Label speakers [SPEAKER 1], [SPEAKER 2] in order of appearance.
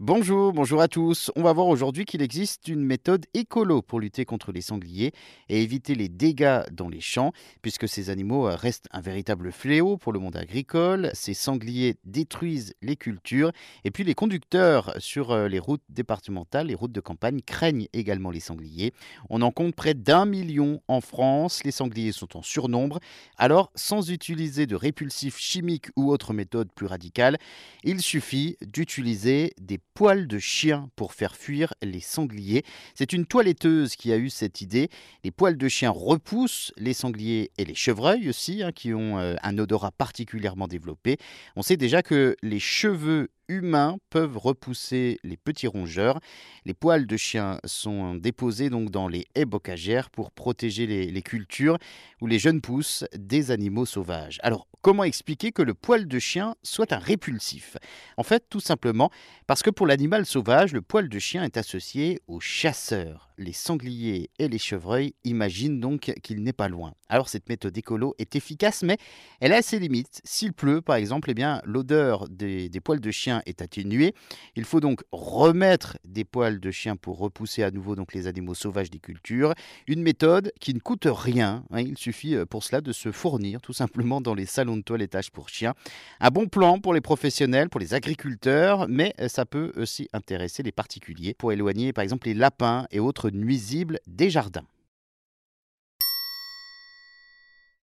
[SPEAKER 1] Bonjour, bonjour à tous. On va voir aujourd'hui qu'il existe une méthode écolo pour lutter contre les sangliers et éviter les dégâts dans les champs, puisque ces animaux euh, restent un véritable fléau pour le monde agricole. Ces sangliers détruisent les cultures et puis les conducteurs sur euh, les routes départementales, les routes de campagne craignent également les sangliers. On en compte près d'un million en France. Les sangliers sont en surnombre. Alors, sans utiliser de répulsifs chimiques ou autres méthodes plus radicales, il suffit d'utiliser des poils de chien pour faire fuir les sangliers. C'est une toiletteuse qui a eu cette idée. Les poils de chien repoussent les sangliers et les chevreuils aussi, hein, qui ont euh, un odorat particulièrement développé. On sait déjà que les cheveux humains peuvent repousser les petits rongeurs. Les poils de chien sont déposés donc dans les haies bocagères pour protéger les, les, cultures ou les jeunes pousses des animaux sauvages. Alors, comment expliquer que le poil de chien soit un répulsif? En fait, tout simplement parce que pour l'animal sauvage, le poil de chien est associé aux chasseurs. Les sangliers et les chevreuils imaginent donc qu'il n'est pas loin. Alors cette méthode écolo est efficace, mais elle a ses limites. S'il pleut, par exemple, eh bien l'odeur des, poils de chien est atténuée. Il faut donc remettre des poils de chien pour repousser à nouveau donc les animaux sauvages des cultures. Une méthode qui ne coûte rien. Hein. Il suffit euh, pour cela de se fournir tout simplement dans les salons de toilettage pour chiens. Un bon plan pour les professionnels, pour les agriculteurs, mais euh, ça peut aussi intéresser les particuliers pour éloigner par exemple les lapins et autres nuisibles des jardins.